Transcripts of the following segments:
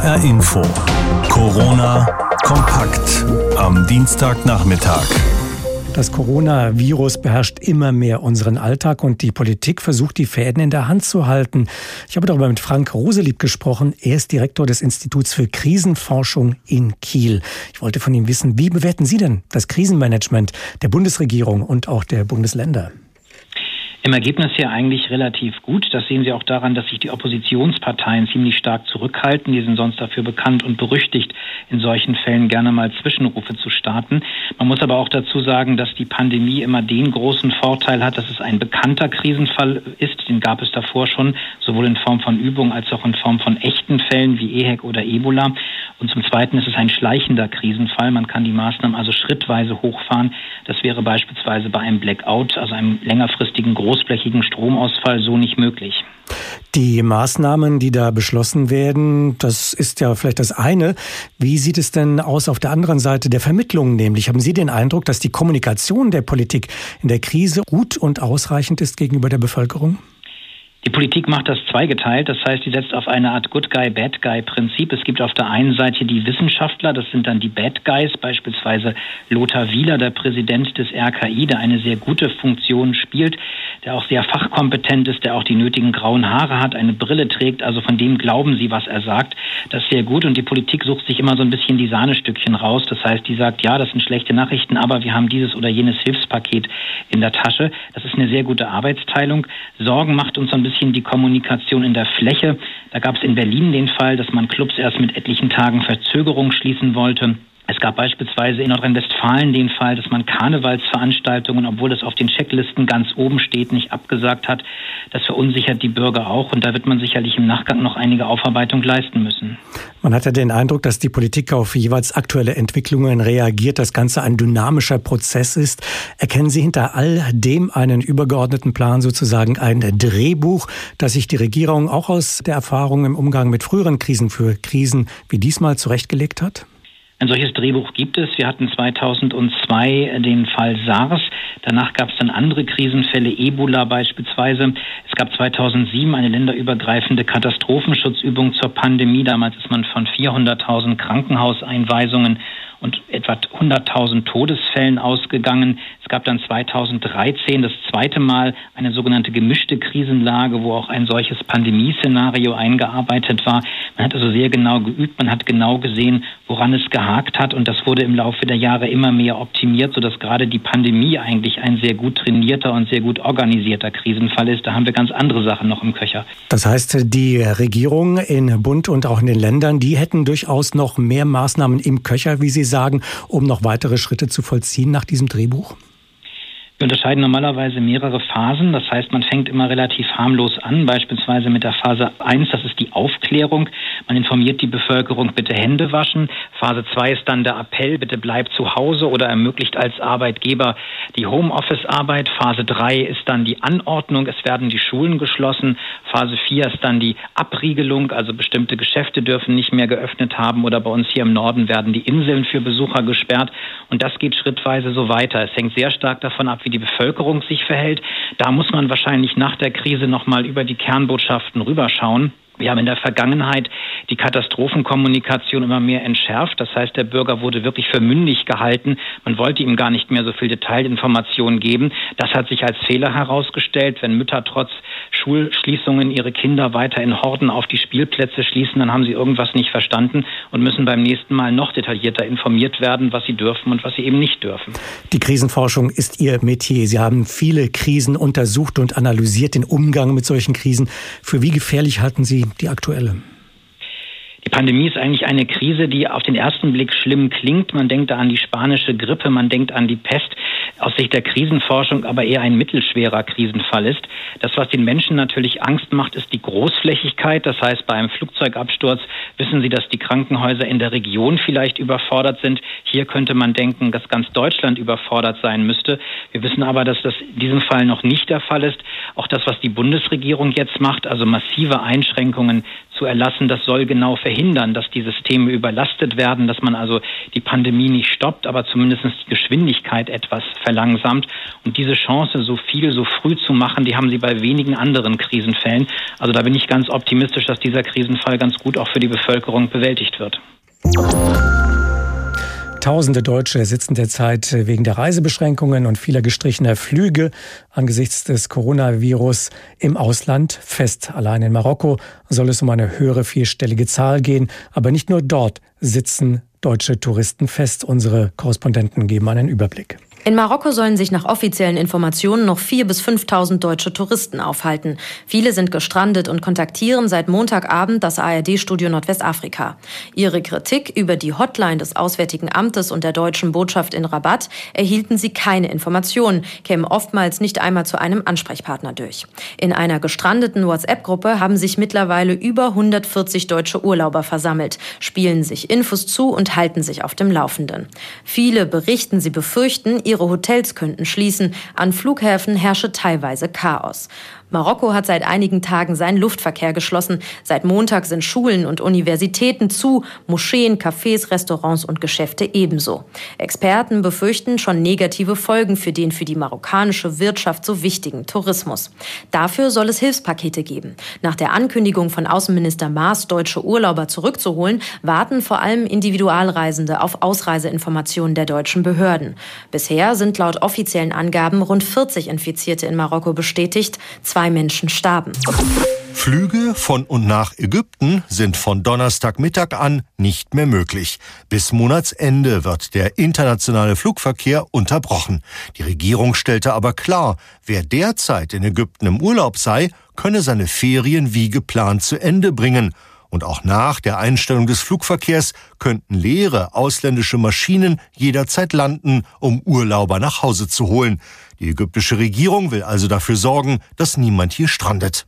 HR Info. Corona kompakt am Dienstagnachmittag. Das Coronavirus beherrscht immer mehr unseren Alltag und die Politik versucht, die Fäden in der Hand zu halten. Ich habe darüber mit Frank Roselieb gesprochen. Er ist Direktor des Instituts für Krisenforschung in Kiel. Ich wollte von ihm wissen, wie bewerten Sie denn das Krisenmanagement der Bundesregierung und auch der Bundesländer? Im Ergebnis ja eigentlich relativ gut. Das sehen Sie auch daran, dass sich die Oppositionsparteien ziemlich stark zurückhalten. Die sind sonst dafür bekannt und berüchtigt, in solchen Fällen gerne mal Zwischenrufe zu starten. Man muss aber auch dazu sagen, dass die Pandemie immer den großen Vorteil hat, dass es ein bekannter Krisenfall ist. Den gab es davor schon, sowohl in Form von Übung als auch in Form von echten Fällen wie EHEC oder Ebola. Und zum Zweiten ist es ein schleichender Krisenfall. Man kann die Maßnahmen also schrittweise hochfahren. Das wäre beispielsweise bei einem Blackout, also einem längerfristigen großflächigen Stromausfall, so nicht möglich. Die Maßnahmen, die da beschlossen werden, das ist ja vielleicht das eine. Wie sieht es denn aus auf der anderen Seite der Vermittlungen nämlich? Haben Sie den Eindruck, dass die Kommunikation der Politik in der Krise gut und ausreichend ist gegenüber der Bevölkerung? Die Politik macht das zweigeteilt, das heißt, sie setzt auf eine Art Good Guy, Bad Guy Prinzip. Es gibt auf der einen Seite die Wissenschaftler, das sind dann die Bad Guys, beispielsweise Lothar Wieler, der Präsident des RKI, der eine sehr gute Funktion spielt, der auch sehr fachkompetent ist, der auch die nötigen grauen Haare hat, eine Brille trägt, also von dem glauben sie, was er sagt. Das ist sehr gut und die Politik sucht sich immer so ein bisschen die Sahnestückchen raus. Das heißt, die sagt, ja, das sind schlechte Nachrichten, aber wir haben dieses oder jenes Hilfspaket in der Tasche. Das ist eine sehr gute Arbeitsteilung. Sorgen macht uns so ein bisschen bisschen die Kommunikation in der Fläche. Da gab es in Berlin den Fall, dass man Clubs erst mit etlichen Tagen Verzögerung schließen wollte. Es gab beispielsweise in Nordrhein-Westfalen den Fall, dass man Karnevalsveranstaltungen, obwohl das auf den Checklisten ganz oben steht, nicht abgesagt hat. Das verunsichert die Bürger auch und da wird man sicherlich im Nachgang noch einige Aufarbeitung leisten müssen. Man hat ja den Eindruck, dass die Politik auf jeweils aktuelle Entwicklungen reagiert, das Ganze ein dynamischer Prozess ist. Erkennen Sie hinter all dem einen übergeordneten Plan, sozusagen ein Drehbuch, das sich die Regierung auch aus der Erfahrung im Umgang mit früheren Krisen für Krisen wie diesmal zurechtgelegt hat? Ein solches Drehbuch gibt es. Wir hatten 2002 den Fall SARS. Danach gab es dann andere Krisenfälle, Ebola beispielsweise. Es gab 2007 eine länderübergreifende Katastrophenschutzübung zur Pandemie. Damals ist man von 400.000 Krankenhauseinweisungen und etwa 100.000 Todesfällen ausgegangen. Es gab dann 2013 das zweite Mal eine sogenannte gemischte Krisenlage, wo auch ein solches Pandemieszenario eingearbeitet war. Man hat also sehr genau geübt, man hat genau gesehen, woran es gehakt hat und das wurde im Laufe der Jahre immer mehr optimiert, sodass gerade die Pandemie eigentlich ein sehr gut trainierter und sehr gut organisierter Krisenfall ist. Da haben wir ganz andere Sachen noch im Köcher. Das heißt, die Regierung in Bund und auch in den Ländern, die hätten durchaus noch mehr Maßnahmen im Köcher, wie Sie sagen, um noch weitere Schritte zu vollziehen nach diesem Drehbuch? Wir unterscheiden normalerweise mehrere Phasen. Das heißt, man fängt immer relativ harmlos an, beispielsweise mit der Phase 1, das ist die Aufklärung. Man informiert die Bevölkerung, bitte Hände waschen. Phase 2 ist dann der Appell, bitte bleibt zu Hause oder ermöglicht als Arbeitgeber die Homeoffice-Arbeit. Phase 3 ist dann die Anordnung, es werden die Schulen geschlossen. Phase 4 ist dann die Abriegelung, also bestimmte Geschäfte dürfen nicht mehr geöffnet haben oder bei uns hier im Norden werden die Inseln für Besucher gesperrt. Und das geht schrittweise so weiter. Es hängt sehr stark davon ab, wie wie die Bevölkerung sich verhält. Da muss man wahrscheinlich nach der Krise nochmal über die Kernbotschaften rüberschauen. Wir haben in der Vergangenheit die Katastrophenkommunikation immer mehr entschärft. Das heißt, der Bürger wurde wirklich für mündig gehalten. Man wollte ihm gar nicht mehr so viel Detailinformationen geben. Das hat sich als Fehler herausgestellt. Wenn Mütter trotz Schulschließungen ihre Kinder weiter in Horden auf die Spielplätze schließen, dann haben sie irgendwas nicht verstanden und müssen beim nächsten Mal noch detaillierter informiert werden, was sie dürfen und was sie eben nicht dürfen. Die Krisenforschung ist Ihr Metier. Sie haben viele Krisen untersucht und analysiert den Umgang mit solchen Krisen. Für wie gefährlich halten Sie die aktuelle? Die Pandemie ist eigentlich eine Krise, die auf den ersten Blick schlimm klingt. Man denkt da an die spanische Grippe, man denkt an die Pest. Aus Sicht der Krisenforschung aber eher ein mittelschwerer Krisenfall ist. Das, was den Menschen natürlich Angst macht, ist die Großflächigkeit. Das heißt, bei einem Flugzeugabsturz wissen Sie, dass die Krankenhäuser in der Region vielleicht überfordert sind. Hier könnte man denken, dass ganz Deutschland überfordert sein müsste. Wir wissen aber, dass das in diesem Fall noch nicht der Fall ist. Auch das, was die Bundesregierung jetzt macht, also massive Einschränkungen zu erlassen, das soll genau verhindern, dass die Systeme überlastet werden, dass man also die Pandemie nicht stoppt, aber zumindest die Geschwindigkeit etwas verlangsamt. Und diese Chance, so viel, so früh zu machen, die haben sie bei wenigen anderen Krisenfällen. Also da bin ich ganz optimistisch, dass dieser Krisenfall ganz gut auch für die Bevölkerung bewältigt wird. Tausende Deutsche sitzen derzeit wegen der Reisebeschränkungen und vieler gestrichener Flüge angesichts des Coronavirus im Ausland fest. Allein in Marokko soll es um eine höhere vierstellige Zahl gehen. Aber nicht nur dort sitzen deutsche Touristen fest. Unsere Korrespondenten geben einen Überblick. In Marokko sollen sich nach offiziellen Informationen noch 4.000 bis 5.000 deutsche Touristen aufhalten. Viele sind gestrandet und kontaktieren seit Montagabend das ARD-Studio Nordwestafrika. Ihre Kritik über die Hotline des Auswärtigen Amtes und der deutschen Botschaft in Rabat erhielten sie keine Informationen, kämen oftmals nicht einmal zu einem Ansprechpartner durch. In einer gestrandeten WhatsApp-Gruppe haben sich mittlerweile über 140 deutsche Urlauber versammelt, spielen sich Infos zu und halten sich auf dem Laufenden. Viele berichten, sie befürchten, ihre Hotels könnten schließen. An Flughäfen herrsche teilweise Chaos. Marokko hat seit einigen Tagen seinen Luftverkehr geschlossen. Seit Montag sind Schulen und Universitäten zu, Moscheen, Cafés, Restaurants und Geschäfte ebenso. Experten befürchten schon negative Folgen für den für die marokkanische Wirtschaft so wichtigen Tourismus. Dafür soll es Hilfspakete geben. Nach der Ankündigung von Außenminister Maas, deutsche Urlauber zurückzuholen, warten vor allem Individualreisende auf Ausreiseinformationen der deutschen Behörden. Bisher sind laut offiziellen Angaben rund 40 Infizierte in Marokko bestätigt. Zwei zwei Menschen starben. Flüge von und nach Ägypten sind von Donnerstagmittag an nicht mehr möglich. Bis Monatsende wird der internationale Flugverkehr unterbrochen. Die Regierung stellte aber klar, wer derzeit in Ägypten im Urlaub sei, könne seine Ferien wie geplant zu Ende bringen. Und auch nach der Einstellung des Flugverkehrs könnten leere ausländische Maschinen jederzeit landen, um Urlauber nach Hause zu holen. Die ägyptische Regierung will also dafür sorgen, dass niemand hier strandet.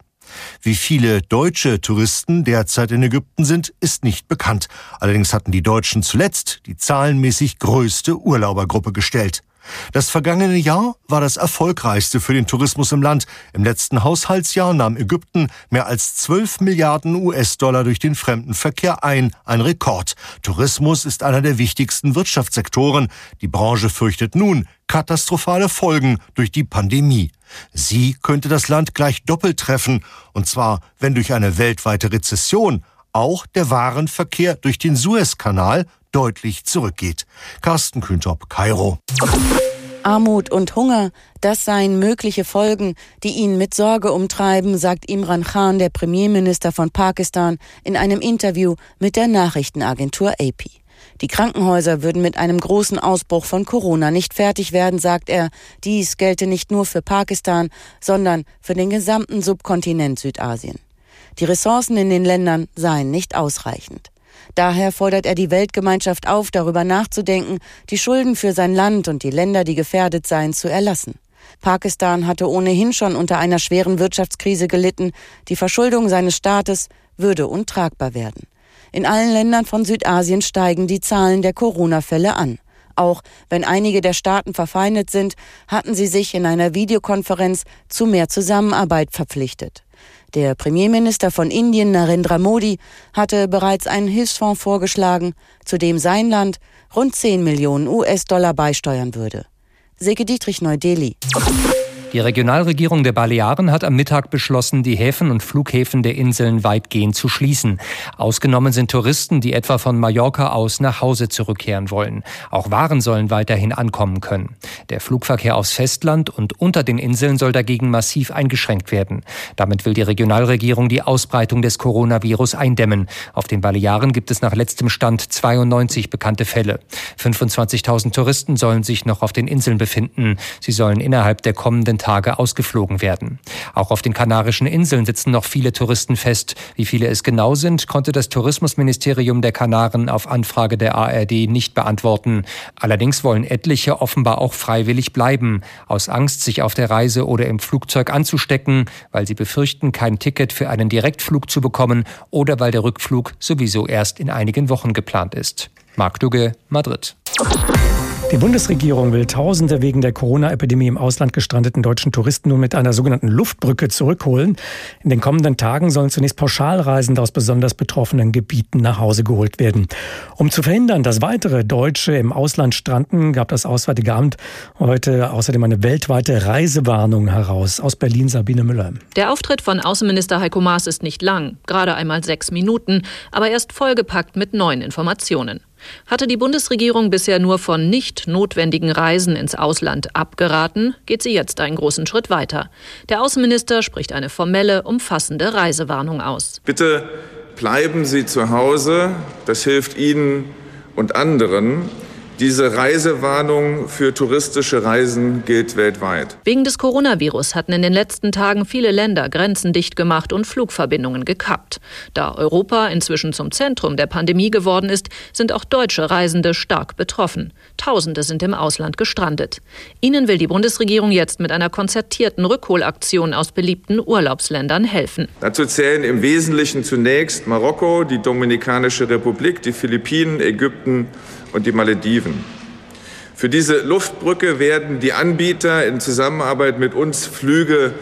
Wie viele deutsche Touristen derzeit in Ägypten sind, ist nicht bekannt. Allerdings hatten die Deutschen zuletzt die zahlenmäßig größte Urlaubergruppe gestellt. Das vergangene Jahr war das erfolgreichste für den Tourismus im Land. Im letzten Haushaltsjahr nahm Ägypten mehr als 12 Milliarden US-Dollar durch den Fremdenverkehr ein. Ein Rekord. Tourismus ist einer der wichtigsten Wirtschaftssektoren. Die Branche fürchtet nun katastrophale Folgen durch die Pandemie. Sie könnte das Land gleich doppelt treffen. Und zwar, wenn durch eine weltweite Rezession auch der Warenverkehr durch den Suezkanal deutlich zurückgeht. Carsten Kühntop, Kairo. Armut und Hunger, das seien mögliche Folgen, die ihn mit Sorge umtreiben, sagt Imran Khan, der Premierminister von Pakistan, in einem Interview mit der Nachrichtenagentur AP. Die Krankenhäuser würden mit einem großen Ausbruch von Corona nicht fertig werden, sagt er. Dies gelte nicht nur für Pakistan, sondern für den gesamten Subkontinent Südasien. Die Ressourcen in den Ländern seien nicht ausreichend. Daher fordert er die Weltgemeinschaft auf, darüber nachzudenken, die Schulden für sein Land und die Länder, die gefährdet seien, zu erlassen. Pakistan hatte ohnehin schon unter einer schweren Wirtschaftskrise gelitten. Die Verschuldung seines Staates würde untragbar werden. In allen Ländern von Südasien steigen die Zahlen der Corona-Fälle an. Auch wenn einige der Staaten verfeindet sind, hatten sie sich in einer Videokonferenz zu mehr Zusammenarbeit verpflichtet. Der Premierminister von Indien, Narendra Modi, hatte bereits einen Hilfsfonds vorgeschlagen, zu dem sein Land rund 10 Millionen US-Dollar beisteuern würde. Seke Dietrich Neu-Delhi. Die Regionalregierung der Balearen hat am Mittag beschlossen, die Häfen und Flughäfen der Inseln weitgehend zu schließen. Ausgenommen sind Touristen, die etwa von Mallorca aus nach Hause zurückkehren wollen. Auch Waren sollen weiterhin ankommen können. Der Flugverkehr aufs Festland und unter den Inseln soll dagegen massiv eingeschränkt werden. Damit will die Regionalregierung die Ausbreitung des Coronavirus eindämmen. Auf den Balearen gibt es nach letztem Stand 92 bekannte Fälle. 25.000 Touristen sollen sich noch auf den Inseln befinden. Sie sollen innerhalb der kommenden Tage ausgeflogen werden. Auch auf den Kanarischen Inseln sitzen noch viele Touristen fest. Wie viele es genau sind, konnte das Tourismusministerium der Kanaren auf Anfrage der ARD nicht beantworten. Allerdings wollen etliche offenbar auch freiwillig bleiben, aus Angst, sich auf der Reise oder im Flugzeug anzustecken, weil sie befürchten, kein Ticket für einen Direktflug zu bekommen oder weil der Rückflug sowieso erst in einigen Wochen geplant ist. Marc Dugge, Madrid. Die Bundesregierung will Tausende wegen der Corona-Epidemie im Ausland gestrandeten deutschen Touristen nun mit einer sogenannten Luftbrücke zurückholen. In den kommenden Tagen sollen zunächst Pauschalreisende aus besonders betroffenen Gebieten nach Hause geholt werden. Um zu verhindern, dass weitere Deutsche im Ausland stranden, gab das Auswärtige Amt heute außerdem eine weltweite Reisewarnung heraus. Aus Berlin Sabine Müller. Der Auftritt von Außenminister Heiko Maas ist nicht lang, gerade einmal sechs Minuten, aber erst vollgepackt mit neuen Informationen. Hatte die Bundesregierung bisher nur von nicht notwendigen Reisen ins Ausland abgeraten, geht sie jetzt einen großen Schritt weiter. Der Außenminister spricht eine formelle, umfassende Reisewarnung aus. Bitte bleiben Sie zu Hause, das hilft Ihnen und anderen. Diese Reisewarnung für touristische Reisen gilt weltweit. Wegen des Coronavirus hatten in den letzten Tagen viele Länder Grenzen dicht gemacht und Flugverbindungen gekappt. Da Europa inzwischen zum Zentrum der Pandemie geworden ist, sind auch deutsche Reisende stark betroffen. Tausende sind im Ausland gestrandet. Ihnen will die Bundesregierung jetzt mit einer konzertierten Rückholaktion aus beliebten Urlaubsländern helfen. Dazu zählen im Wesentlichen zunächst Marokko, die Dominikanische Republik, die Philippinen, Ägypten und die Malediven. Für diese Luftbrücke werden die Anbieter in Zusammenarbeit mit uns Flüge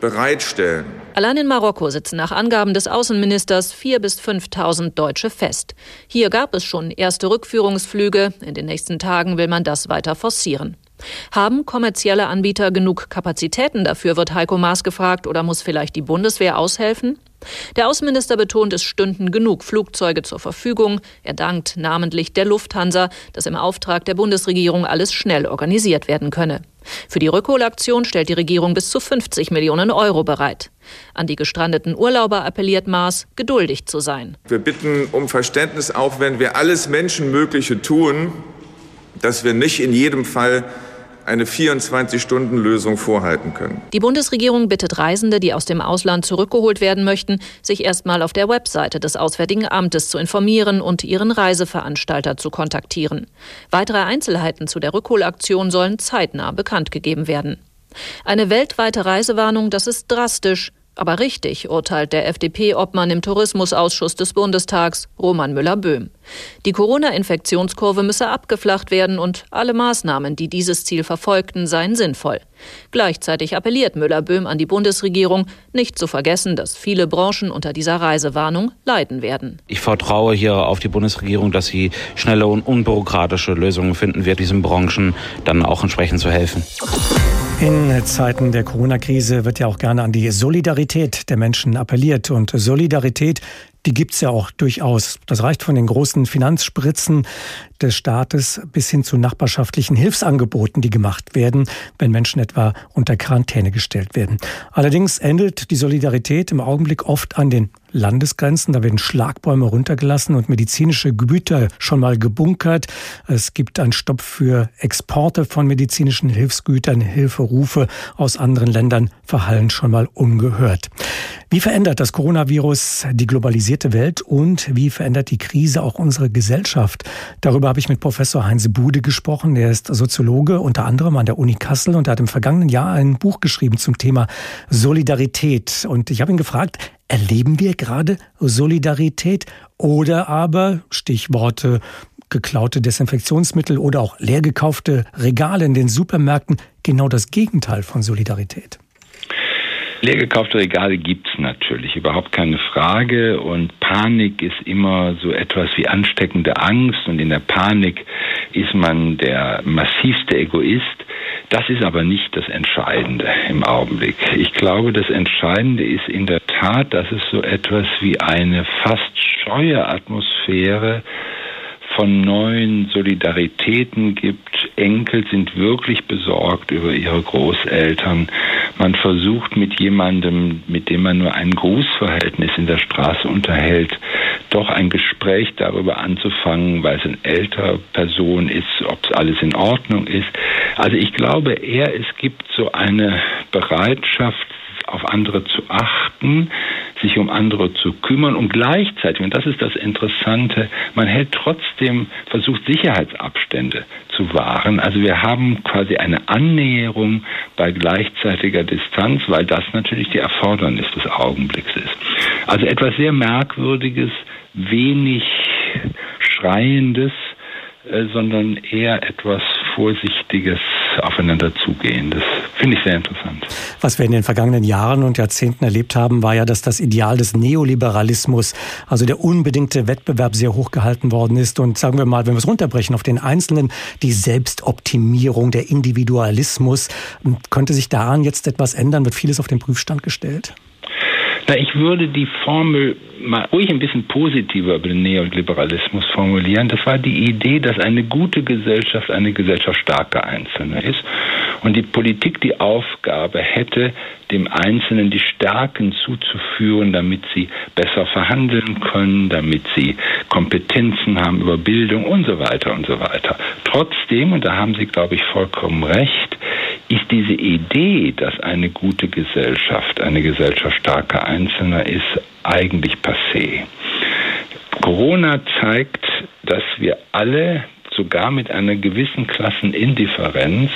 bereitstellen. Allein in Marokko sitzen nach Angaben des Außenministers 4.000 bis 5.000 Deutsche fest. Hier gab es schon erste Rückführungsflüge. In den nächsten Tagen will man das weiter forcieren. Haben kommerzielle Anbieter genug Kapazitäten dafür, wird Heiko Maas gefragt, oder muss vielleicht die Bundeswehr aushelfen? Der Außenminister betont, es stünden genug Flugzeuge zur Verfügung. Er dankt namentlich der Lufthansa, dass im Auftrag der Bundesregierung alles schnell organisiert werden könne. Für die Rückholaktion stellt die Regierung bis zu 50 Millionen Euro bereit. An die gestrandeten Urlauber appelliert Maas, geduldig zu sein. Wir bitten um Verständnis, auch wenn wir alles Menschenmögliche tun, dass wir nicht in jedem Fall eine 24-Stunden-Lösung vorhalten können. Die Bundesregierung bittet Reisende, die aus dem Ausland zurückgeholt werden möchten, sich erstmal auf der Webseite des Auswärtigen Amtes zu informieren und ihren Reiseveranstalter zu kontaktieren. Weitere Einzelheiten zu der Rückholaktion sollen zeitnah bekannt gegeben werden. Eine weltweite Reisewarnung, das ist drastisch, aber richtig, urteilt der FDP-Obmann im Tourismusausschuss des Bundestags, Roman Müller-Böhm. Die Corona-Infektionskurve müsse abgeflacht werden und alle Maßnahmen, die dieses Ziel verfolgten, seien sinnvoll. Gleichzeitig appelliert Müller-Böhm an die Bundesregierung, nicht zu vergessen, dass viele Branchen unter dieser Reisewarnung leiden werden. Ich vertraue hier auf die Bundesregierung, dass sie schnelle und unbürokratische Lösungen finden wird, diesen Branchen dann auch entsprechend zu helfen. In Zeiten der Corona-Krise wird ja auch gerne an die Solidarität der Menschen appelliert. Und Solidarität, die gibt's ja auch durchaus. Das reicht von den großen Finanzspritzen des Staates bis hin zu nachbarschaftlichen Hilfsangeboten, die gemacht werden, wenn Menschen etwa unter Quarantäne gestellt werden. Allerdings endet die Solidarität im Augenblick oft an den Landesgrenzen. Da werden Schlagbäume runtergelassen und medizinische Güter schon mal gebunkert. Es gibt einen Stopp für Exporte von medizinischen Hilfsgütern. Hilferufe aus anderen Ländern verhallen schon mal ungehört. Wie verändert das Coronavirus die globalisierte Welt und wie verändert die Krise auch unsere Gesellschaft? Darüber habe ich mit Professor Heinz Bude gesprochen. Er ist Soziologe unter anderem an der Uni Kassel und er hat im vergangenen Jahr ein Buch geschrieben zum Thema Solidarität. Und ich habe ihn gefragt, erleben wir gerade Solidarität oder aber Stichworte geklaute Desinfektionsmittel oder auch leer gekaufte Regale in den Supermärkten genau das Gegenteil von Solidarität? Leer gekaufte Regale gibt es natürlich, überhaupt keine Frage. Und Panik ist immer so etwas wie ansteckende Angst. Und in der Panik ist man der massivste Egoist. Das ist aber nicht das Entscheidende im Augenblick. Ich glaube, das Entscheidende ist in der Tat, dass es so etwas wie eine fast scheue Atmosphäre von neuen Solidaritäten gibt. Enkel sind wirklich besorgt über ihre Großeltern. Man versucht mit jemandem, mit dem man nur ein Grußverhältnis in der Straße unterhält, doch ein Gespräch darüber anzufangen, weil es eine ältere Person ist, ob es alles in Ordnung ist. Also ich glaube eher, es gibt so eine Bereitschaft, auf andere zu achten, sich um andere zu kümmern und gleichzeitig, und das ist das Interessante, man hält trotzdem, versucht Sicherheitsabstände zu wahren. Also wir haben quasi eine Annäherung bei gleichzeitiger Distanz, weil das natürlich die Erfordernis des Augenblicks ist. Also etwas sehr Merkwürdiges, wenig Schreiendes, äh, sondern eher etwas vorsichtiges Aufeinanderzugehen. Das finde ich sehr interessant. Was wir in den vergangenen Jahren und Jahrzehnten erlebt haben, war ja, dass das Ideal des Neoliberalismus, also der unbedingte Wettbewerb, sehr hoch gehalten worden ist. Und sagen wir mal, wenn wir es runterbrechen auf den Einzelnen, die Selbstoptimierung, der Individualismus. Könnte sich daran jetzt etwas ändern? Wird vieles auf den Prüfstand gestellt? Na, ich würde die Formel mal ruhig ein bisschen positiver über den Neoliberalismus formulieren. Das war die Idee, dass eine gute Gesellschaft eine Gesellschaft starker Einzelner ist und die Politik die Aufgabe hätte, dem Einzelnen die Stärken zuzuführen, damit sie besser verhandeln können, damit sie Kompetenzen haben über Bildung und so weiter und so weiter. Trotzdem, und da haben Sie, glaube ich, vollkommen recht, ist diese Idee, dass eine gute Gesellschaft eine Gesellschaft starker Einzelner ist, eigentlich passé. Corona zeigt, dass wir alle sogar mit einer gewissen Klassenindifferenz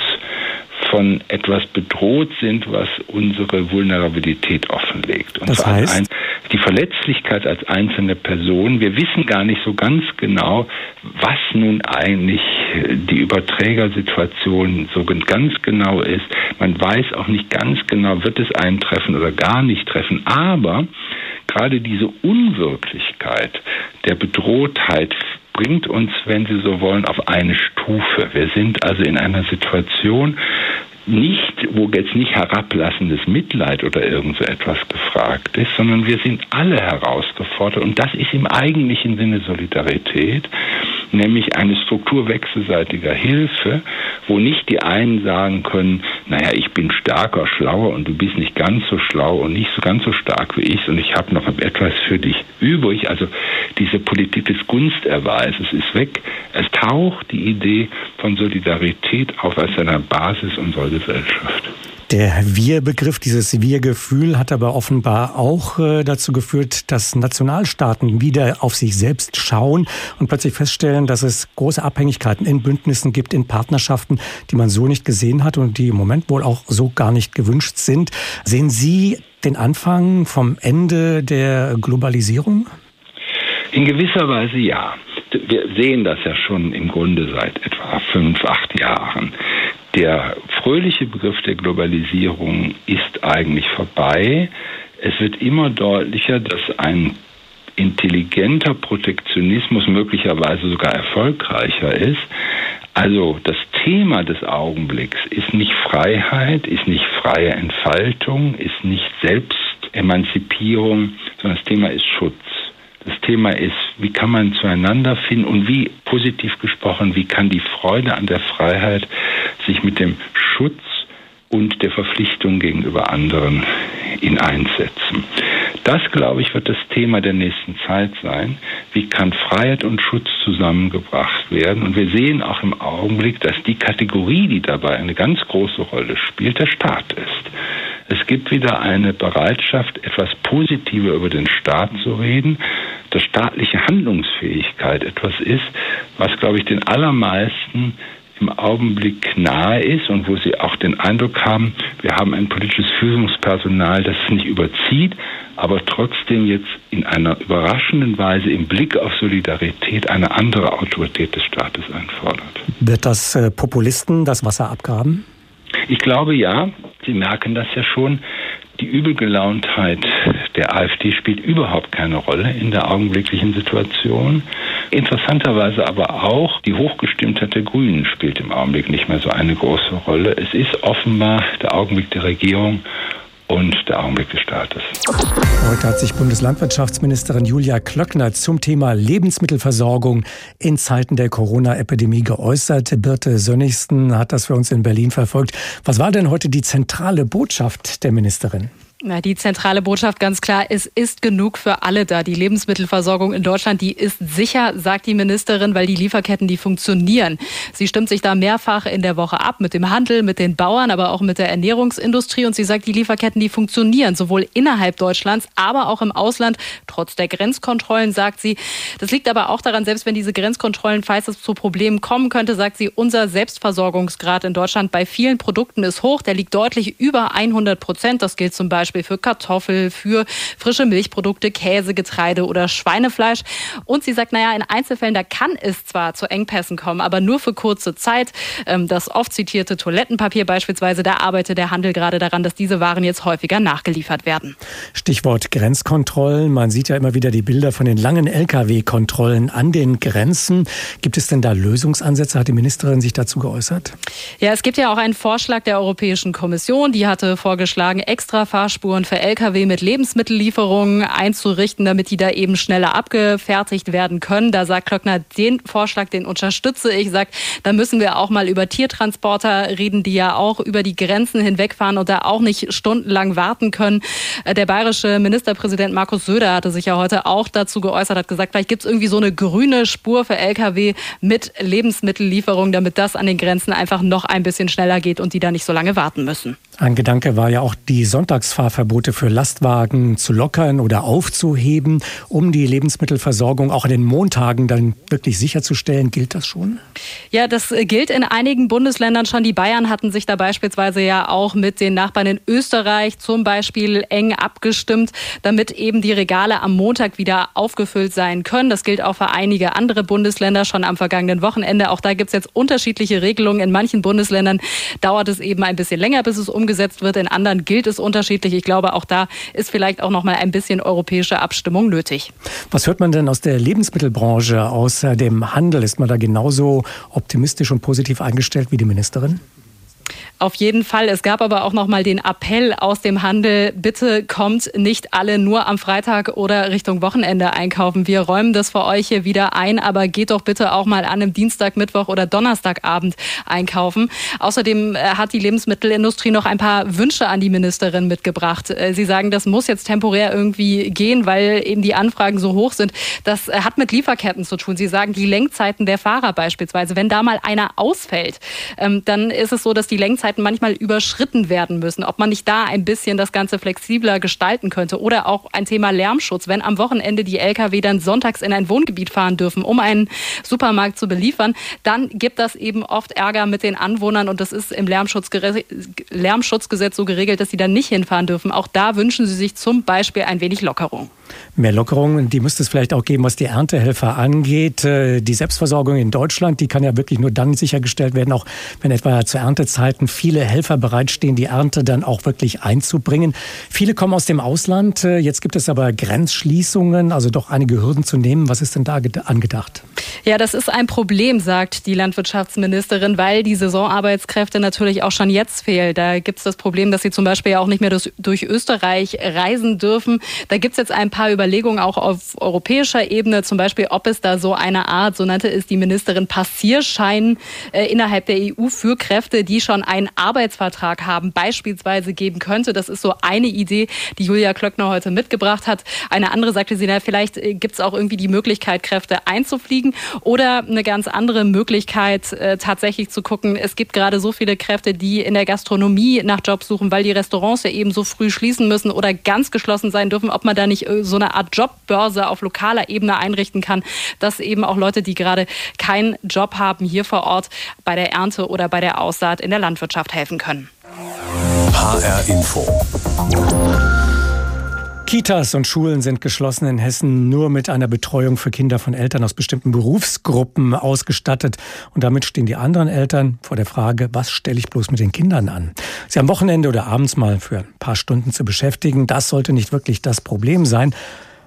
von etwas bedroht sind, was unsere Vulnerabilität offenlegt. Und das heißt? Ein, die Verletzlichkeit als einzelne Person. Wir wissen gar nicht so ganz genau, was nun eigentlich die Überträgersituation so ganz genau ist. Man weiß auch nicht ganz genau, wird es eintreffen oder gar nicht treffen. Aber gerade diese Unwirklichkeit der Bedrohtheit bringt uns, wenn Sie so wollen, auf eine Stufe. Wir sind also in einer Situation, nicht, wo jetzt nicht herablassendes Mitleid oder irgend so etwas gefragt ist, sondern wir sind alle herausgefordert und das ist im eigentlichen Sinne Solidarität, nämlich eine Struktur wechselseitiger Hilfe, wo nicht die einen sagen können, naja, ich bin stärker, schlauer und du bist nicht ganz so schlau und nicht so ganz so stark wie ich und ich habe noch etwas für dich übrig. Also diese Politik des Gunsterweises ist weg. Es taucht die Idee von Solidarität auf als seiner Basis unserer Gesellschaft. Der Wir-Begriff, dieses Wir-Gefühl hat aber offenbar auch äh, dazu geführt, dass Nationalstaaten wieder auf sich selbst schauen und plötzlich feststellen, dass es große Abhängigkeiten in Bündnissen gibt, in Partnerschaften, die man so nicht gesehen hat und die im Moment wohl auch so gar nicht gewünscht sind. Sehen Sie den Anfang vom Ende der Globalisierung? In gewisser Weise ja. Wir sehen das ja schon im Grunde seit etwa fünf, acht Jahren. Der fröhliche Begriff der Globalisierung ist eigentlich vorbei. Es wird immer deutlicher, dass ein intelligenter Protektionismus möglicherweise sogar erfolgreicher ist. Also das Thema des Augenblicks ist nicht Freiheit, ist nicht freie Entfaltung, ist nicht Selbstemanzipierung, sondern das Thema ist Schutz. Thema ist, wie kann man zueinander finden und wie, positiv gesprochen, wie kann die Freude an der Freiheit sich mit dem Schutz und der Verpflichtung gegenüber anderen in einsetzen. Das, glaube ich, wird das Thema der nächsten Zeit sein. Wie kann Freiheit und Schutz zusammengebracht werden? Und wir sehen auch im Augenblick, dass die Kategorie, die dabei eine ganz große Rolle spielt, der Staat ist. Es gibt wieder eine Bereitschaft, etwas positiver über den Staat zu reden, dass staatliche Handlungsfähigkeit etwas ist, was, glaube ich, den allermeisten im Augenblick nahe ist und wo sie auch den Eindruck haben, wir haben ein politisches Führungspersonal, das es nicht überzieht, aber trotzdem jetzt in einer überraschenden Weise im Blick auf Solidarität eine andere Autorität des Staates einfordert. Wird das äh, Populisten das Wasser abgraben? Ich glaube ja. Sie merken das ja schon. Die Übelgelauntheit der AfD spielt überhaupt keine Rolle in der augenblicklichen Situation. Interessanterweise aber auch die Hochgestimmtheit der Grünen spielt im Augenblick nicht mehr so eine große Rolle. Es ist offenbar der Augenblick der Regierung und der Augenblick des Staates. Heute hat sich Bundeslandwirtschaftsministerin Julia Klöckner zum Thema Lebensmittelversorgung in Zeiten der Corona-Epidemie geäußert. Birte Sönnigsten hat das für uns in Berlin verfolgt. Was war denn heute die zentrale Botschaft der Ministerin? Na, die zentrale Botschaft ganz klar, es ist genug für alle da. Die Lebensmittelversorgung in Deutschland, die ist sicher, sagt die Ministerin, weil die Lieferketten, die funktionieren. Sie stimmt sich da mehrfach in der Woche ab mit dem Handel, mit den Bauern, aber auch mit der Ernährungsindustrie. Und sie sagt, die Lieferketten, die funktionieren, sowohl innerhalb Deutschlands, aber auch im Ausland, trotz der Grenzkontrollen, sagt sie. Das liegt aber auch daran, selbst wenn diese Grenzkontrollen, falls es zu Problemen kommen könnte, sagt sie, unser Selbstversorgungsgrad in Deutschland bei vielen Produkten ist hoch. Der liegt deutlich über 100 Prozent. Das gilt zum Beispiel Beispiel für Kartoffel, für frische Milchprodukte, Käse, Getreide oder Schweinefleisch. Und sie sagt, naja, in Einzelfällen, da kann es zwar zu Engpässen kommen, aber nur für kurze Zeit. Ähm, das oft zitierte Toilettenpapier beispielsweise, da arbeitet der Handel gerade daran, dass diese Waren jetzt häufiger nachgeliefert werden. Stichwort Grenzkontrollen. Man sieht ja immer wieder die Bilder von den langen Lkw-Kontrollen an den Grenzen. Gibt es denn da Lösungsansätze? Hat die Ministerin sich dazu geäußert? Ja, es gibt ja auch einen Vorschlag der Europäischen Kommission. Die hatte vorgeschlagen, extra Fahrspuren für Lkw mit Lebensmittellieferungen einzurichten, damit die da eben schneller abgefertigt werden können. Da sagt Klöckner, den Vorschlag, den unterstütze ich. Sagt, da müssen wir auch mal über Tiertransporter reden, die ja auch über die Grenzen hinwegfahren und da auch nicht stundenlang warten können. Äh, der bayerische Ministerpräsident Markus Söder hatte sich ja heute auch dazu geäußert, hat gesagt, vielleicht gibt es irgendwie so eine grüne Spur für Lkw mit Lebensmittellieferungen, damit das an den Grenzen einfach noch ein bisschen schneller geht und die da nicht so lange warten müssen. Ein Gedanke war ja auch, die Sonntagsfahrverbote für Lastwagen zu lockern oder aufzuheben, um die Lebensmittelversorgung auch an den Montagen dann wirklich sicherzustellen. Gilt das schon? Ja, das gilt in einigen Bundesländern schon. Die Bayern hatten sich da beispielsweise ja auch mit den Nachbarn in Österreich zum Beispiel eng abgestimmt, damit eben die Regale am Montag wieder aufgefüllt sein können. Das gilt auch für einige andere Bundesländer schon am vergangenen Wochenende. Auch da gibt es jetzt unterschiedliche Regelungen. In manchen Bundesländern dauert es eben ein bisschen länger, bis es umgesetzt umgesetzt wird. In anderen gilt es unterschiedlich. Ich glaube, auch da ist vielleicht auch noch mal ein bisschen europäische Abstimmung nötig. Was hört man denn aus der Lebensmittelbranche, aus dem Handel? Ist man da genauso optimistisch und positiv eingestellt wie die Ministerin? Auf jeden Fall. Es gab aber auch noch mal den Appell aus dem Handel, bitte kommt nicht alle nur am Freitag oder Richtung Wochenende einkaufen. Wir räumen das für euch hier wieder ein, aber geht doch bitte auch mal an einem Dienstag, Mittwoch oder Donnerstagabend einkaufen. Außerdem äh, hat die Lebensmittelindustrie noch ein paar Wünsche an die Ministerin mitgebracht. Äh, sie sagen, das muss jetzt temporär irgendwie gehen, weil eben die Anfragen so hoch sind. Das äh, hat mit Lieferketten zu tun. Sie sagen, die Lenkzeiten der Fahrer beispielsweise, wenn da mal einer ausfällt, ähm, dann ist es so, dass die Lenkzeiten Zeiten manchmal überschritten werden müssen. Ob man nicht da ein bisschen das Ganze flexibler gestalten könnte. Oder auch ein Thema Lärmschutz. Wenn am Wochenende die Lkw dann sonntags in ein Wohngebiet fahren dürfen, um einen Supermarkt zu beliefern, dann gibt das eben oft Ärger mit den Anwohnern. Und das ist im Lärmschutzgesetz so geregelt, dass sie dann nicht hinfahren dürfen. Auch da wünschen sie sich zum Beispiel ein wenig Lockerung. Mehr Lockerungen, die müsste es vielleicht auch geben, was die Erntehelfer angeht. Äh, die Selbstversorgung in Deutschland, die kann ja wirklich nur dann sichergestellt werden, auch wenn etwa zu Erntezeiten viele Helfer bereitstehen, die Ernte dann auch wirklich einzubringen. Viele kommen aus dem Ausland. Äh, jetzt gibt es aber Grenzschließungen, also doch einige Hürden zu nehmen. Was ist denn da angedacht? Ja, das ist ein Problem, sagt die Landwirtschaftsministerin, weil die Saisonarbeitskräfte natürlich auch schon jetzt fehlen. Da gibt es das Problem, dass sie zum Beispiel auch nicht mehr durch Österreich reisen dürfen. Da gibt es jetzt ein paar Überlegungen auch auf europäischer Ebene, zum Beispiel, ob es da so eine Art, so nannte es die Ministerin, Passierschein äh, innerhalb der EU für Kräfte, die schon einen Arbeitsvertrag haben, beispielsweise geben könnte. Das ist so eine Idee, die Julia Klöckner heute mitgebracht hat. Eine andere sagte sie, na, vielleicht äh, gibt es auch irgendwie die Möglichkeit, Kräfte einzufliegen oder eine ganz andere Möglichkeit, äh, tatsächlich zu gucken, es gibt gerade so viele Kräfte, die in der Gastronomie nach Jobs suchen, weil die Restaurants ja eben so früh schließen müssen oder ganz geschlossen sein dürfen, ob man da nicht äh, so eine Art Jobbörse auf lokaler Ebene einrichten kann, dass eben auch Leute, die gerade keinen Job haben, hier vor Ort bei der Ernte oder bei der Aussaat in der Landwirtschaft helfen können. HR Info. Kitas und Schulen sind geschlossen in Hessen nur mit einer Betreuung für Kinder von Eltern aus bestimmten Berufsgruppen ausgestattet. Und damit stehen die anderen Eltern vor der Frage, was stelle ich bloß mit den Kindern an? Sie am Wochenende oder abends mal für ein paar Stunden zu beschäftigen, das sollte nicht wirklich das Problem sein.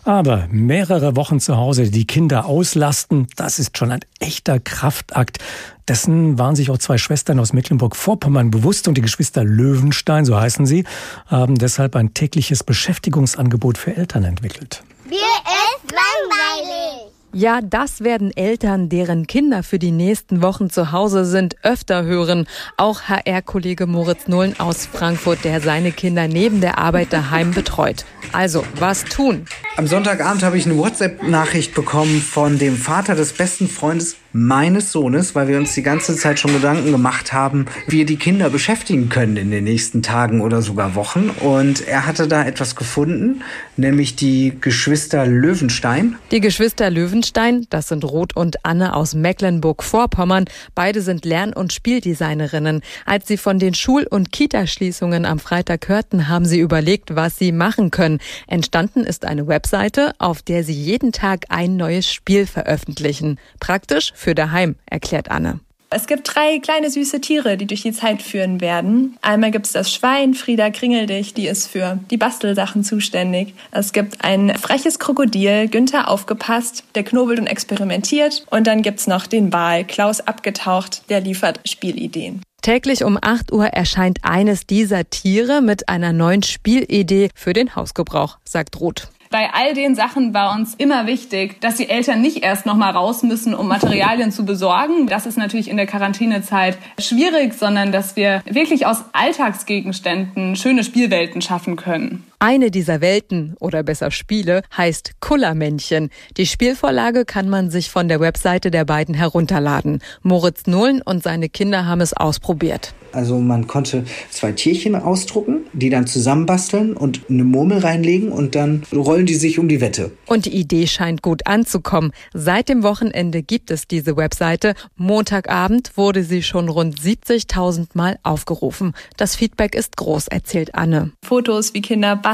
Aber mehrere Wochen zu Hause die Kinder auslasten, das ist schon ein echter Kraftakt. Dessen waren sich auch zwei Schwestern aus Mecklenburg-Vorpommern bewusst und die Geschwister Löwenstein, so heißen sie, haben deshalb ein tägliches Beschäftigungsangebot für Eltern entwickelt. Mir ist langweilig. Ja, das werden Eltern, deren Kinder für die nächsten Wochen zu Hause sind, öfter hören. Auch HR-Kollege Moritz Nullen aus Frankfurt, der seine Kinder neben der Arbeit daheim betreut. Also, was tun? Am Sonntagabend habe ich eine WhatsApp-Nachricht bekommen von dem Vater des besten Freundes meines Sohnes, weil wir uns die ganze Zeit schon Gedanken gemacht haben, wie wir die Kinder beschäftigen können in den nächsten Tagen oder sogar Wochen. Und er hatte da etwas gefunden, nämlich die Geschwister Löwenstein. Die Geschwister Löwenstein das sind Ruth und Anne aus Mecklenburg-Vorpommern. Beide sind Lern- und Spieldesignerinnen. Als sie von den Schul- und Kitaschließungen am Freitag hörten, haben sie überlegt, was sie machen können. Entstanden ist eine Webseite, auf der sie jeden Tag ein neues Spiel veröffentlichen. Praktisch für daheim, erklärt Anne. Es gibt drei kleine süße Tiere, die durch die Zeit führen werden. Einmal gibt es das Schwein, Frieda Kringeldich, die ist für die Bastelsachen zuständig. Es gibt ein freches Krokodil, Günther aufgepasst, der knobelt und experimentiert. Und dann gibt es noch den Wal, Klaus abgetaucht, der liefert Spielideen. Täglich um 8 Uhr erscheint eines dieser Tiere mit einer neuen Spielidee für den Hausgebrauch, sagt Ruth. Bei all den Sachen war uns immer wichtig, dass die Eltern nicht erst noch mal raus müssen, um Materialien zu besorgen. Das ist natürlich in der Quarantänezeit schwierig, sondern dass wir wirklich aus Alltagsgegenständen schöne Spielwelten schaffen können. Eine dieser Welten oder besser Spiele heißt Kullermännchen. Die Spielvorlage kann man sich von der Webseite der beiden herunterladen. Moritz Nohlen und seine Kinder haben es ausprobiert. Also man konnte zwei Tierchen ausdrucken, die dann zusammenbasteln und eine Murmel reinlegen und dann rollen die sich um die Wette. Und die Idee scheint gut anzukommen. Seit dem Wochenende gibt es diese Webseite. Montagabend wurde sie schon rund 70.000 Mal aufgerufen. Das Feedback ist groß, erzählt Anne. Fotos, wie Kinder basteln,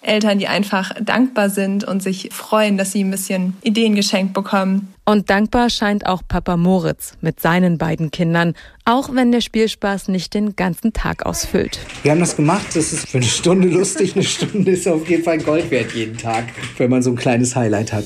Eltern, die einfach dankbar sind und sich freuen, dass sie ein bisschen Ideen geschenkt bekommen. Und dankbar scheint auch Papa Moritz mit seinen beiden Kindern, auch wenn der Spielspaß nicht den ganzen Tag ausfüllt. Wir haben das gemacht, das ist für eine Stunde lustig, eine Stunde ist auf jeden Fall Gold wert jeden Tag, wenn man so ein kleines Highlight hat.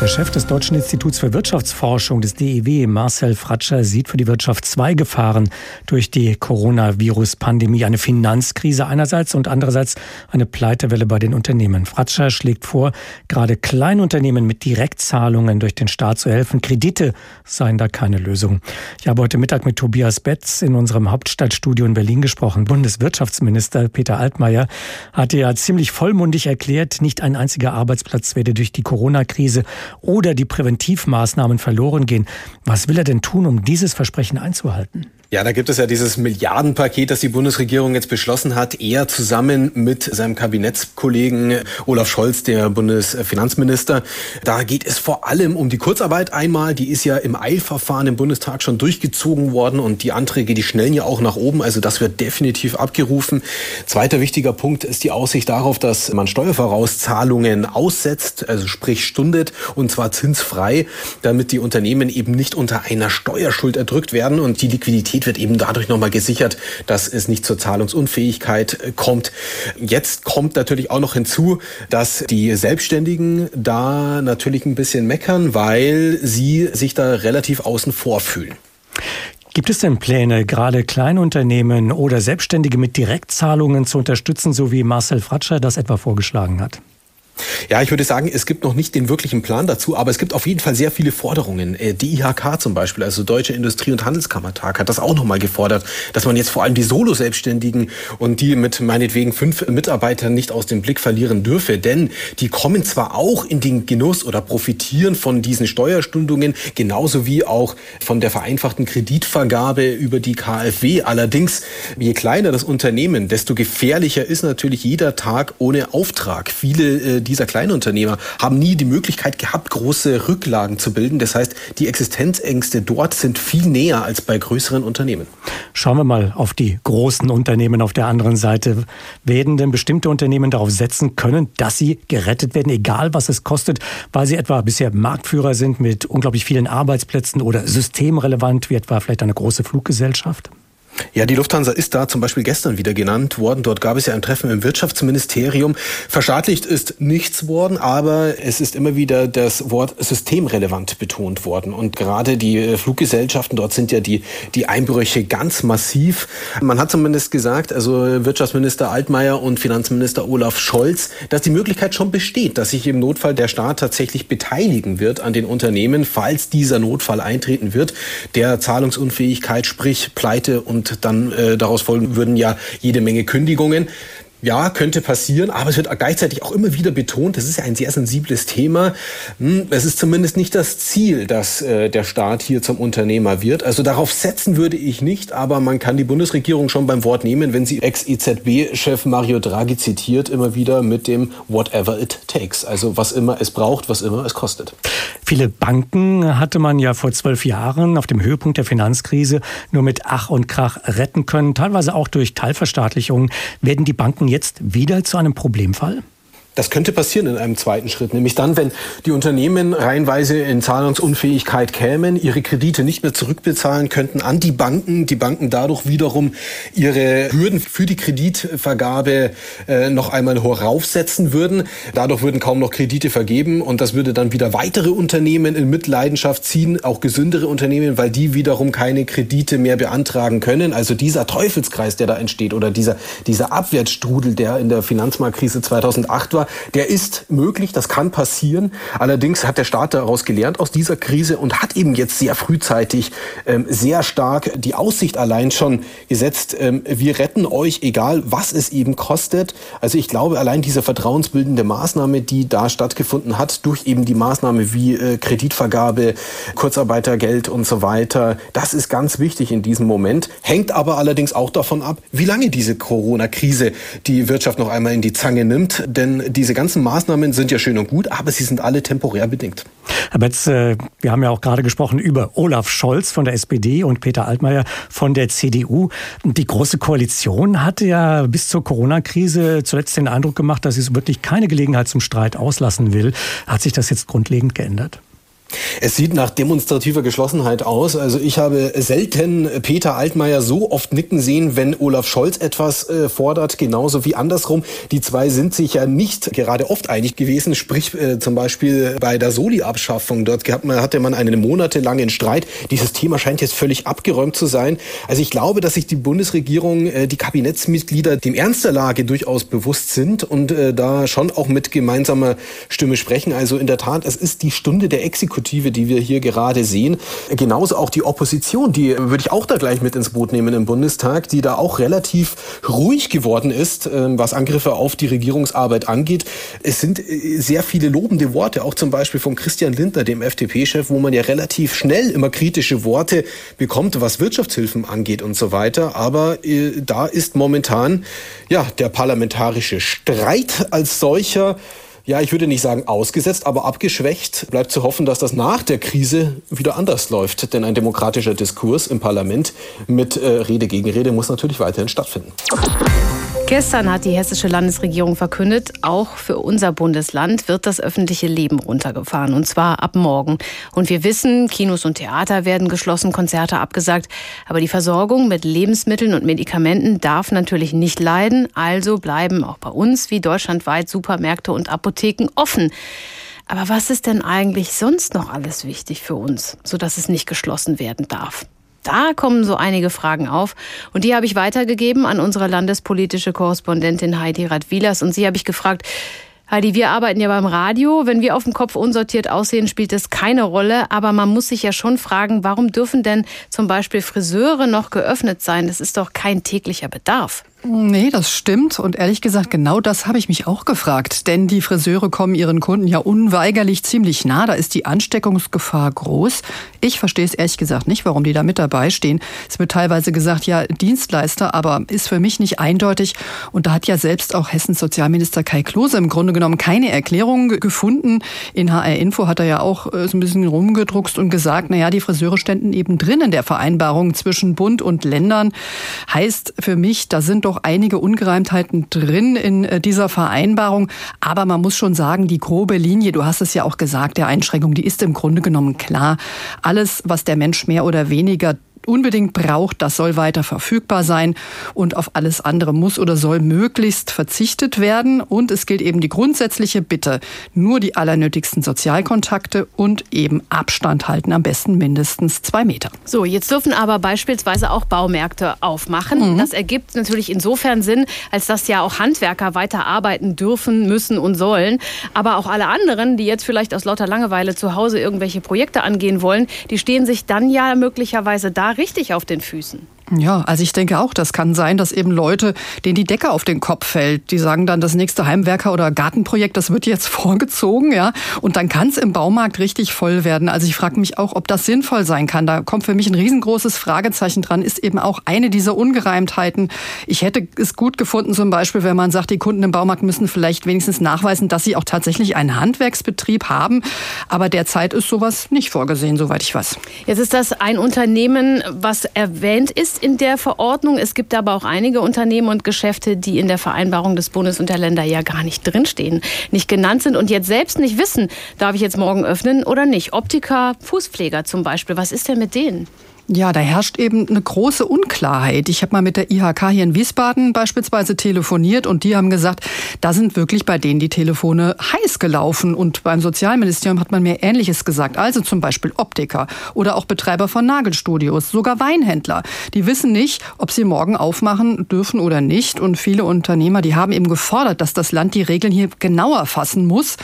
Der Chef des Deutschen Instituts für Wirtschaftsforschung des DIW, Marcel Fratscher, sieht für die Wirtschaft zwei Gefahren durch die Coronavirus-Pandemie. Eine Finanzkrise einerseits und andererseits eine Pleitewelle bei den Unternehmen. Fratscher schlägt vor, gerade Kleinunternehmen mit Direktzahlungen durch den Staat zu helfen. Kredite seien da keine Lösung. Ich habe heute Mittag mit Tobias Betz in unserem Hauptstadtstudio in Berlin gesprochen. Bundeswirtschaftsminister Peter Altmaier hatte ja ziemlich vollmundig erklärt, nicht ein einziger Arbeitsplatz werde durch die Corona-Krise oder die Präventivmaßnahmen verloren gehen. Was will er denn tun, um dieses Versprechen einzuhalten? Ja, da gibt es ja dieses Milliardenpaket, das die Bundesregierung jetzt beschlossen hat. Er zusammen mit seinem Kabinettskollegen Olaf Scholz, der Bundesfinanzminister. Da geht es vor allem um die Kurzarbeit einmal. Die ist ja im Eilverfahren im Bundestag schon durchgezogen worden und die Anträge, die schnellen ja auch nach oben. Also das wird definitiv abgerufen. Zweiter wichtiger Punkt ist die Aussicht darauf, dass man Steuervorauszahlungen aussetzt, also sprich stundet und zwar zinsfrei, damit die Unternehmen eben nicht unter einer Steuerschuld erdrückt werden und die Liquidität wird eben dadurch nochmal gesichert, dass es nicht zur Zahlungsunfähigkeit äh, kommt. Jetzt kommt natürlich auch noch hinzu, dass die Selbstständigen da natürlich ein bisschen meckern, weil sie sich da relativ außen vor fühlen. Gibt es denn Pläne, gerade Kleinunternehmen oder Selbstständige mit Direktzahlungen zu unterstützen, so wie Marcel Fratscher das etwa vorgeschlagen hat? Ja, ich würde sagen, es gibt noch nicht den wirklichen Plan dazu, aber es gibt auf jeden Fall sehr viele Forderungen. Äh, die IHK zum Beispiel, also Deutsche Industrie- und Handelskammertag, hat das auch nochmal gefordert, dass man jetzt vor allem die Solo-Selbstständigen und die mit meinetwegen fünf Mitarbeitern nicht aus dem Blick verlieren dürfe. Denn die kommen zwar auch in den Genuss oder profitieren von diesen Steuerstundungen, genauso wie auch von der vereinfachten Kreditvergabe über die KfW. Allerdings, je kleiner das Unternehmen, desto gefährlicher ist natürlich jeder Tag ohne Auftrag. Viele äh, dieser Kleinunternehmer haben nie die Möglichkeit gehabt, große Rücklagen zu bilden. Das heißt, die Existenzängste dort sind viel näher als bei größeren Unternehmen. Schauen wir mal auf die großen Unternehmen auf der anderen Seite. Werden denn bestimmte Unternehmen darauf setzen können, dass sie gerettet werden, egal was es kostet, weil sie etwa bisher Marktführer sind mit unglaublich vielen Arbeitsplätzen oder systemrelevant wie etwa vielleicht eine große Fluggesellschaft? Ja, die Lufthansa ist da zum Beispiel gestern wieder genannt worden. Dort gab es ja ein Treffen im Wirtschaftsministerium. Verschadlicht ist nichts worden, aber es ist immer wieder das Wort systemrelevant betont worden. Und gerade die äh, Fluggesellschaften, dort sind ja die, die Einbrüche ganz massiv. Man hat zumindest gesagt, also Wirtschaftsminister Altmaier und Finanzminister Olaf Scholz, dass die Möglichkeit schon besteht, dass sich im Notfall der Staat tatsächlich beteiligen wird an den Unternehmen, falls dieser Notfall eintreten wird, der Zahlungsunfähigkeit, sprich Pleite und und dann äh, daraus folgen würden ja jede Menge Kündigungen. Ja, könnte passieren, aber es wird gleichzeitig auch immer wieder betont, das ist ja ein sehr sensibles Thema. Hm, es ist zumindest nicht das Ziel, dass äh, der Staat hier zum Unternehmer wird. Also darauf setzen würde ich nicht, aber man kann die Bundesregierung schon beim Wort nehmen, wenn sie Ex-EZB-Chef Mario Draghi zitiert, immer wieder mit dem Whatever it takes. Also was immer es braucht, was immer es kostet. Viele Banken hatte man ja vor zwölf Jahren auf dem Höhepunkt der Finanzkrise nur mit Ach und Krach retten können, teilweise auch durch Teilverstaatlichungen. Werden die Banken jetzt wieder zu einem Problemfall? Das könnte passieren in einem zweiten Schritt, nämlich dann, wenn die Unternehmen reihenweise in Zahlungsunfähigkeit kämen, ihre Kredite nicht mehr zurückbezahlen könnten an die Banken, die Banken dadurch wiederum ihre Hürden für die Kreditvergabe äh, noch einmal hochaufsetzen würden. Dadurch würden kaum noch Kredite vergeben und das würde dann wieder weitere Unternehmen in Mitleidenschaft ziehen, auch gesündere Unternehmen, weil die wiederum keine Kredite mehr beantragen können. Also dieser Teufelskreis, der da entsteht oder dieser, dieser Abwärtsstrudel, der in der Finanzmarktkrise 2008 war, der ist möglich, das kann passieren. Allerdings hat der Staat daraus gelernt aus dieser Krise und hat eben jetzt sehr frühzeitig ähm, sehr stark die Aussicht allein schon gesetzt, ähm, wir retten euch, egal was es eben kostet. Also ich glaube, allein diese vertrauensbildende Maßnahme, die da stattgefunden hat, durch eben die Maßnahme wie äh, Kreditvergabe, Kurzarbeitergeld und so weiter, das ist ganz wichtig in diesem Moment, hängt aber allerdings auch davon ab, wie lange diese Corona-Krise die Wirtschaft noch einmal in die Zange nimmt. Denn diese ganzen Maßnahmen sind ja schön und gut, aber sie sind alle temporär bedingt. Aber jetzt, äh, wir haben ja auch gerade gesprochen über Olaf Scholz von der SPD und Peter Altmaier von der CDU. Die Große Koalition hatte ja bis zur Corona-Krise zuletzt den Eindruck gemacht, dass sie wirklich keine Gelegenheit zum Streit auslassen will. Hat sich das jetzt grundlegend geändert? Es sieht nach demonstrativer Geschlossenheit aus. Also ich habe selten Peter Altmaier so oft nicken sehen, wenn Olaf Scholz etwas äh, fordert, genauso wie andersrum. Die zwei sind sich ja nicht gerade oft einig gewesen, sprich äh, zum Beispiel bei der Soli-Abschaffung. Dort hatte man einen monatelangen Streit. Dieses Thema scheint jetzt völlig abgeräumt zu sein. Also ich glaube, dass sich die Bundesregierung, äh, die Kabinettsmitglieder dem Ernst der Lage durchaus bewusst sind und da schon auch mit gemeinsamer Stimme sprechen. Also in der Tat, es ist die Stunde der Exekutive Exekutive, die wir hier gerade sehen. Genauso auch die Opposition, die würde ich auch da gleich mit ins Boot nehmen im Bundestag, die da auch relativ ruhig geworden ist, ähm, was Angriffe auf die Regierungsarbeit angeht. Es sind äh, sehr viele lobende Worte, auch zum Beispiel von Christian Lindner, dem FDP-Chef, wo man ja relativ schnell immer kritische Worte bekommt, was Wirtschaftshilfen angeht und so weiter. Aber äh, da ist momentan ja der parlamentarische Streit als solcher ja, ich würde nicht sagen ausgesetzt, aber abgeschwächt. Bleibt zu hoffen, dass das nach der Krise wieder anders läuft. Denn ein demokratischer Diskurs im Parlament mit äh, Rede gegen Rede muss natürlich weiterhin stattfinden. Gestern hat die hessische Landesregierung verkündet, auch für unser Bundesland wird das öffentliche Leben runtergefahren. Und zwar ab morgen. Und wir wissen, Kinos und Theater werden geschlossen, Konzerte abgesagt. Aber die Versorgung mit Lebensmitteln und Medikamenten darf natürlich nicht leiden. Also bleiben auch bei uns wie deutschlandweit Supermärkte und Apotheken offen. Aber was ist denn eigentlich sonst noch alles wichtig für uns, sodass es nicht geschlossen werden darf? Da kommen so einige Fragen auf. Und die habe ich weitergegeben an unsere landespolitische Korrespondentin Heidi Radwilas. Und sie habe ich gefragt, Heidi, wir arbeiten ja beim Radio. Wenn wir auf dem Kopf unsortiert aussehen, spielt das keine Rolle. Aber man muss sich ja schon fragen, warum dürfen denn zum Beispiel Friseure noch geöffnet sein? Das ist doch kein täglicher Bedarf. Nee, das stimmt. Und ehrlich gesagt, genau das habe ich mich auch gefragt. Denn die Friseure kommen ihren Kunden ja unweigerlich ziemlich nah. Da ist die Ansteckungsgefahr groß. Ich verstehe es ehrlich gesagt nicht, warum die da mit dabei stehen. Es wird teilweise gesagt, ja, Dienstleister, aber ist für mich nicht eindeutig. Und da hat ja selbst auch Hessens Sozialminister Kai Klose im Grunde genommen keine Erklärung gefunden. In HR Info hat er ja auch äh, so ein bisschen rumgedruckst und gesagt, na ja, die Friseure ständen eben drin in der Vereinbarung zwischen Bund und Ländern. Heißt für mich, da sind doch auch einige Ungereimtheiten drin in äh, dieser Vereinbarung. Aber man muss schon sagen, die grobe Linie, du hast es ja auch gesagt, der Einschränkung, die ist im Grunde genommen klar. Alles, was der Mensch mehr oder weniger unbedingt braucht, das soll weiter verfügbar sein und auf alles andere muss oder soll möglichst verzichtet werden. Und es gilt eben die grundsätzliche Bitte, nur die allernötigsten Sozialkontakte und eben Abstand halten, am besten mindestens zwei Meter. So, jetzt dürfen aber beispielsweise auch Baumärkte aufmachen. Mhm. Das ergibt natürlich insofern Sinn, als dass ja auch Handwerker weiter arbeiten dürfen, müssen und sollen. Aber auch alle anderen, die jetzt vielleicht aus lauter Langeweile zu Hause irgendwelche Projekte angehen wollen, die stehen sich dann ja möglicherweise da richtig auf den Füßen. Ja, also ich denke auch, das kann sein, dass eben Leute, denen die Decke auf den Kopf fällt, die sagen dann, das nächste Heimwerker- oder Gartenprojekt, das wird jetzt vorgezogen, ja. Und dann kann es im Baumarkt richtig voll werden. Also ich frage mich auch, ob das sinnvoll sein kann. Da kommt für mich ein riesengroßes Fragezeichen dran, ist eben auch eine dieser Ungereimtheiten. Ich hätte es gut gefunden, zum Beispiel, wenn man sagt, die Kunden im Baumarkt müssen vielleicht wenigstens nachweisen, dass sie auch tatsächlich einen Handwerksbetrieb haben. Aber derzeit ist sowas nicht vorgesehen, soweit ich weiß. Jetzt ist das ein Unternehmen, was erwähnt ist in der Verordnung. Es gibt aber auch einige Unternehmen und Geschäfte, die in der Vereinbarung des Bundes und der Länder ja gar nicht drinstehen, nicht genannt sind und jetzt selbst nicht wissen, darf ich jetzt morgen öffnen oder nicht. Optiker, Fußpfleger zum Beispiel, was ist denn mit denen? Ja, da herrscht eben eine große Unklarheit. Ich habe mal mit der IHK hier in Wiesbaden beispielsweise telefoniert und die haben gesagt, da sind wirklich bei denen die Telefone heiß gelaufen. Und beim Sozialministerium hat man mir Ähnliches gesagt. Also zum Beispiel Optiker oder auch Betreiber von Nagelstudios, sogar Weinhändler. Die wissen nicht, ob sie morgen aufmachen dürfen oder nicht. Und viele Unternehmer, die haben eben gefordert, dass das Land die Regeln hier genauer fassen muss.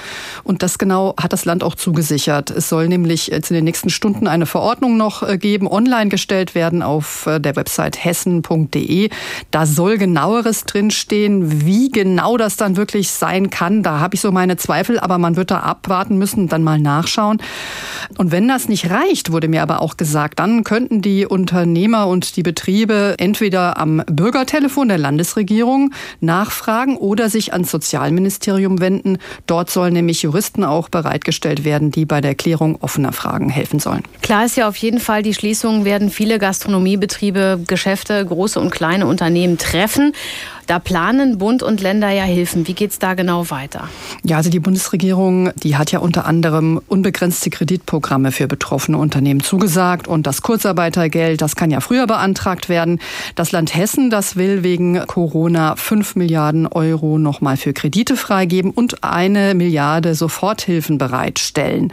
Und das genau hat das Land auch zugesichert. Es soll nämlich jetzt in den nächsten Stunden eine Verordnung noch äh, geben, online gestellt werden auf äh, der Website hessen.de. Da soll genaueres drinstehen. Wie genau das dann wirklich sein kann, da habe ich so meine Zweifel, aber man wird da abwarten müssen, dann mal nachschauen. Und wenn das nicht reicht, wurde mir aber auch gesagt, dann könnten die Unternehmer und die Betriebe entweder am Bürgertelefon der Landesregierung nachfragen oder sich ans Sozialministerium wenden. Dort sollen nämlich Juristen auch bereitgestellt werden, die bei der Klärung offener Fragen helfen sollen. Klar ist ja auf jeden Fall die Schließung werden viele Gastronomiebetriebe, Geschäfte, große und kleine Unternehmen treffen. Da planen Bund und Länder ja Hilfen. Wie geht es da genau weiter? Ja, also die Bundesregierung, die hat ja unter anderem unbegrenzte Kreditprogramme für betroffene Unternehmen zugesagt. Und das Kurzarbeitergeld, das kann ja früher beantragt werden. Das Land Hessen, das will wegen Corona 5 Milliarden Euro nochmal für Kredite freigeben und eine Milliarde Soforthilfen bereitstellen.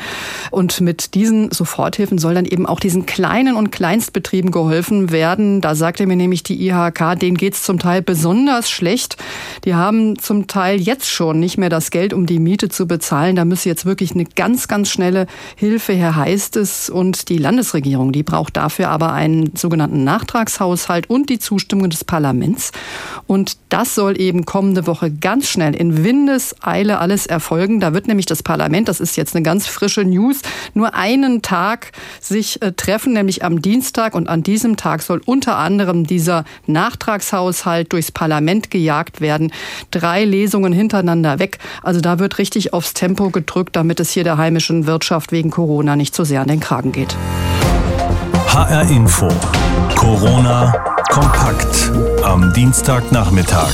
Und mit diesen Soforthilfen soll dann eben auch diesen kleinen und Kleinstbetrieben geholfen werden. Da sagte mir nämlich die IHK, denen geht es zum Teil besonders besonders schlecht. Die haben zum Teil jetzt schon nicht mehr das Geld, um die Miete zu bezahlen. Da müsse jetzt wirklich eine ganz, ganz schnelle Hilfe her, heißt es. Und die Landesregierung, die braucht dafür aber einen sogenannten Nachtragshaushalt und die Zustimmung des Parlaments. Und das soll eben kommende Woche ganz schnell in Windeseile alles erfolgen. Da wird nämlich das Parlament, das ist jetzt eine ganz frische News, nur einen Tag sich äh, treffen, nämlich am Dienstag. Und an diesem Tag soll unter anderem dieser Nachtragshaushalt durchs Parlament Parlament gejagt werden. Drei Lesungen hintereinander weg. Also da wird richtig aufs Tempo gedrückt, damit es hier der heimischen Wirtschaft wegen Corona nicht so sehr an den Kragen geht. HR Info. Corona kompakt am Dienstagnachmittag.